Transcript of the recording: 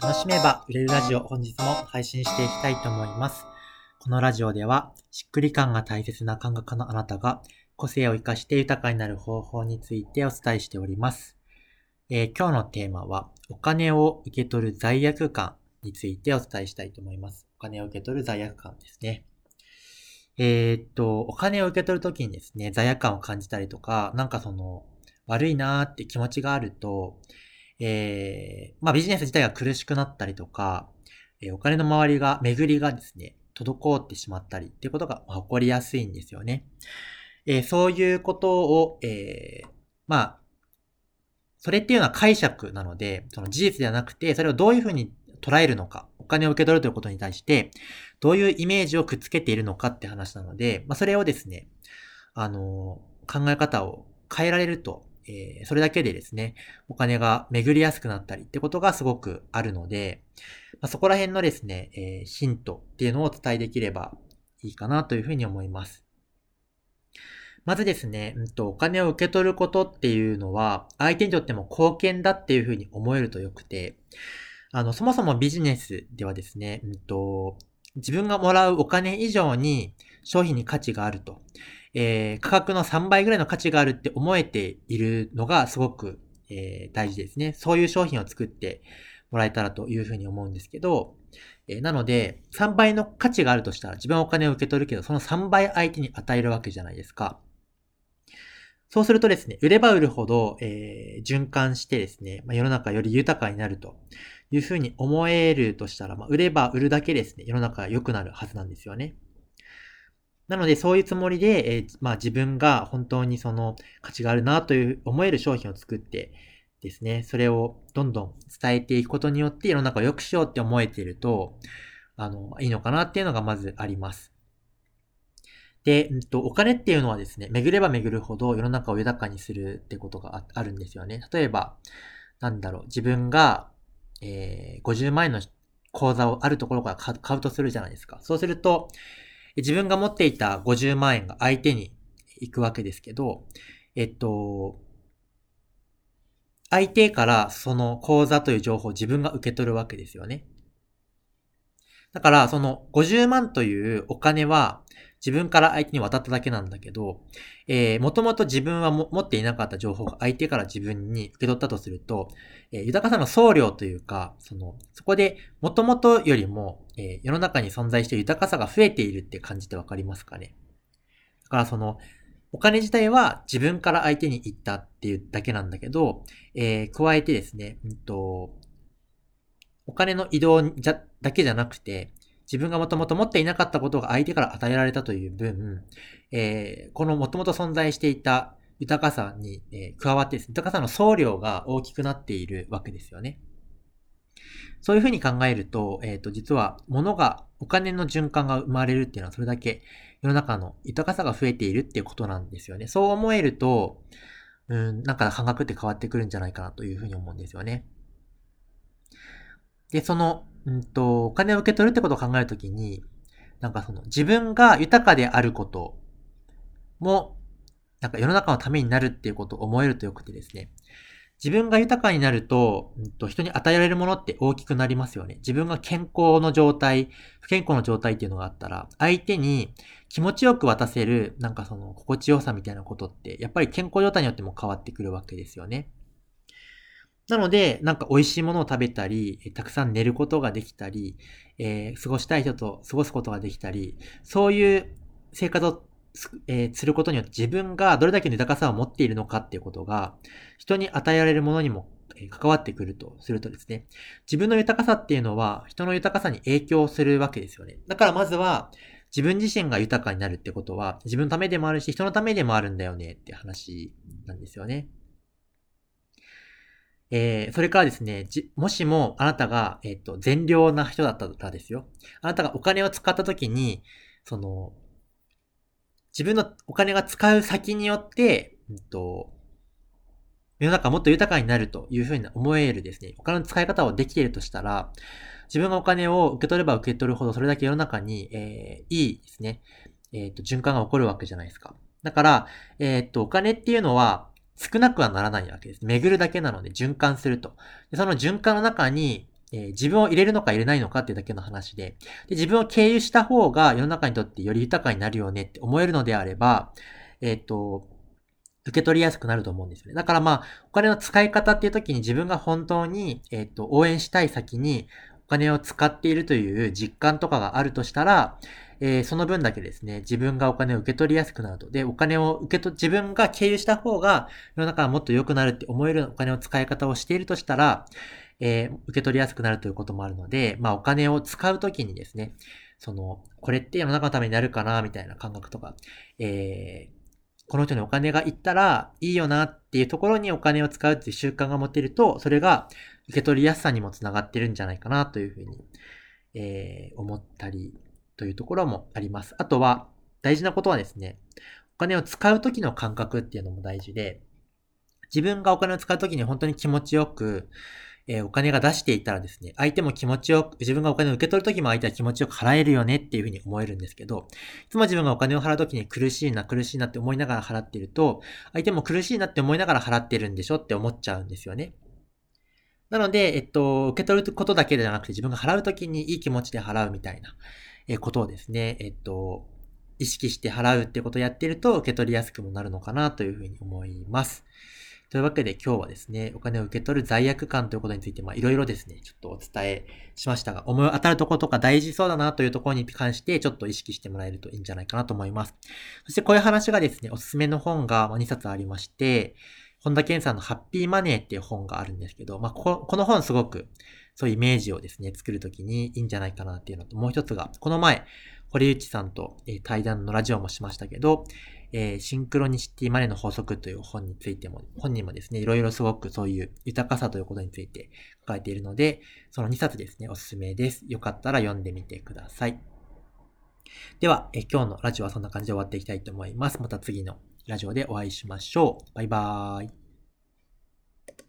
楽しめば売れるラジオ本日も配信していきたいと思います。このラジオではしっくり感が大切な感覚のあなたが個性を活かして豊かになる方法についてお伝えしております。えー今日のテーマはお金を受け取る罪悪感についてお伝えしたいと思います。お金を受け取る罪悪感ですね。えーっと、お金を受け取るときにですね、罪悪感を感じたりとか、なんかその、悪いなーって気持ちがあると、えー、まあビジネス自体が苦しくなったりとか、えお金の周りが、巡りがですね、滞ってしまったりっていうことが起こりやすいんですよね。えーそういうことを、えーまあ、それっていうのは解釈なので、その事実ではなくて、それをどういうふうに捉えるのか、お金を受け取るということに対して、どういうイメージをくっつけているのかって話なので、まあ、それをですね、あの考え方を変えられると、えーそれだけでですね、お金が巡りやすくなったりってことがすごくあるので、まあ、そこら辺のですね、えーヒントっていうのをお伝えできればいいかなというふうに思います。まずですね、うんと、お金を受け取ることっていうのは、相手にとっても貢献だっていうふうに思えるとよくて、あの、そもそもビジネスではですね、うんと、自分がもらうお金以上に商品に価値があると。えー価格の3倍ぐらいの価値があるって思えているのがすごく、えー大事ですね。そういう商品を作ってもらえたらというふうに思うんですけど、えーなので、3倍の価値があるとしたら自分はお金を受け取るけど、その3倍相手に与えるわけじゃないですか。そうするとですね、売れば売るほど、えー循環してですね、まあ、世の中より豊かになるというふうに思えるとしたら、まあ、売れば売るだけですね、世の中が良くなるはずなんですよね。なので、そういうつもりで、えーまあ自分が本当にその価値があるなという思える商品を作ってですね、それをどんどん伝えていくことによって世の中を良くしようって思えてると、あの、いいのかなっていうのがまずあります。で、うんと、お金っていうのはですね、巡れば巡るほど世の中を豊かにするってことがあるんですよね。例えば、なんだろう、自分が、えー50万円の口座をあるところから買うとするじゃないですか。そうすると、自分が持っていた50万円が相手に行くわけですけど、えっと、相手からその口座という情報を自分が受け取るわけですよね。だから、その50万というお金は自分から相手に渡っただけなんだけど、えー、もともと自分は持っていなかった情報が相手から自分に受け取ったとすると、えー豊かさの総量というか、その、そこで元々よりも、えー世の中に存在して豊かさが増えているって感じてわかりますかね？だからその、お金自体は自分から相手に行ったっていうだけなんだけど、えー加えてですね、うんと、お金の移動、だけじゃなくて、自分がもともと持っていなかったことが相手から与えられたという分、えーこのもともと存在していた豊かさに、えー加わってね、豊かさの総量が大きくなっているわけですよね。そういうふうに考えると、えっ、と、実は物が、お金の循環が生まれるっていうのはそれだけ世の中の豊かさが増えているっていうことなんですよね。そう思えると、うん、なんか感覚って変わってくるんじゃないかなというふうに思うんですよね。で、その、うんと、お金を受け取るってことを考えるときに、なんかその、自分が豊かであることも、なんか世の中のためになるっていうことを思えるとよくてですね。自分が豊かになると、うんと人に与えられるものって大きくなりますよね。自分が健康の状態、不健康の状態っていうのがあったら、相手に気持ちよく渡せる、なんかその心地よさみたいなことって、やっぱり健康状態によっても変わってくるわけですよね。なので、なんか美味しいものを食べたり、たくさん寝ることができたり、えー過ごしたい人と過ごすことができたり、そういう生活をす,、えーすることによって自分がどれだけの豊かさを持っているのかっていうことが、人に与えられるものにも関わってくるとするとですね、自分の豊かさっていうのは人の豊かさに影響するわけですよね。だからまずは、自分自身が豊かになるってことは、自分のためでもあるし、人のためでもあるんだよねって話なんですよね。えー、それからですね、もしもあなたが、えっ、と、善良な人だったらですよ。あなたがお金を使った時に、その、自分のお金が使う先によって、うんと、世の中もっと豊かになるというふうに思えるですね、お金の使い方をできているとしたら、自分がお金を受け取れば受け取るほど、それだけ世の中に、えーいいですね、えっ、と、循環が起こるわけじゃないですか。だから、えっ、と、お金っていうのは、少なくはならないわけです。巡るだけなので循環すると。でその循環の中に、えー、自分を入れるのか入れないのかっていうだけの話でで、自分を経由した方が世の中にとってより豊かになるよねって思えるのであれば、えっ、ー、と、受け取りやすくなると思うんですよね。だからまあ、お金の使い方っていう時に自分が本当に、えっ、ー、と、応援したい先にお金を使っているという実感とかがあるとしたら、えー、その分だけですね、自分がお金を受け取りやすくなると。で、お金を受け取、自分が経由した方が世の中がもっと良くなるって思えるお金の使い方をしているとしたら、えー、受け取りやすくなるということもあるので、まあお金を使うときにですね、その、これって世の中のためになるかな、みたいな感覚とか、えー、この人にお金がいったらいいよなっていうところにお金を使うっていう習慣が持てると、それが受け取りやすさにもつながってるんじゃないかなというふうに、えー、思ったりというところもあります。あとは、大事なことはですね、お金を使う時の感覚っていうのも大事で、自分がお金を使う時に本当に気持ちよく、えー、お金が出していたらですね、相手も気持ちよく、自分がお金を受け取るときも相手は気持ちよく払えるよねっていうふうに思えるんですけど、いつも自分がお金を払うときに苦しいな、苦しいなって思いながら払っていると、相手も苦しいなって思いながら払ってるんでしょって思っちゃうんですよね。なので、えっと、受け取ることだけじゃなくて自分が払うときにいい気持ちで払うみたいな、ことをですね、えっと、意識して払うってことをやってると受け取りやすくもなるのかなというふうに思います。というわけで今日はですね、お金を受け取る罪悪感ということについて、まあいろいろですね、ちょっとお伝えしましたが、思い当たるところとか大事そうだなというところに関してちょっと意識してもらえるといいんじゃないかなと思います。そしてこういう話がですね、おすすめの本が2冊ありまして、本田健さんのハッピーマネーっていう本があるんですけど、まあここの本すごくそういうイメージをですね、作るときにいいんじゃないかなっていうのと、もう一つが、この前、堀内さんと、対談のラジオもしましたけど、えー、シンクロニシティマネの法則という本についても、本にもですね、いろいろすごくそういう豊かさということについて書かれているので、その2冊ですね、おすすめです。よかったら読んでみてください。では、え今日のラジオはそんな感じで終わっていきたいと思います。また次のラジオでお会いしましょう。バイバーイ。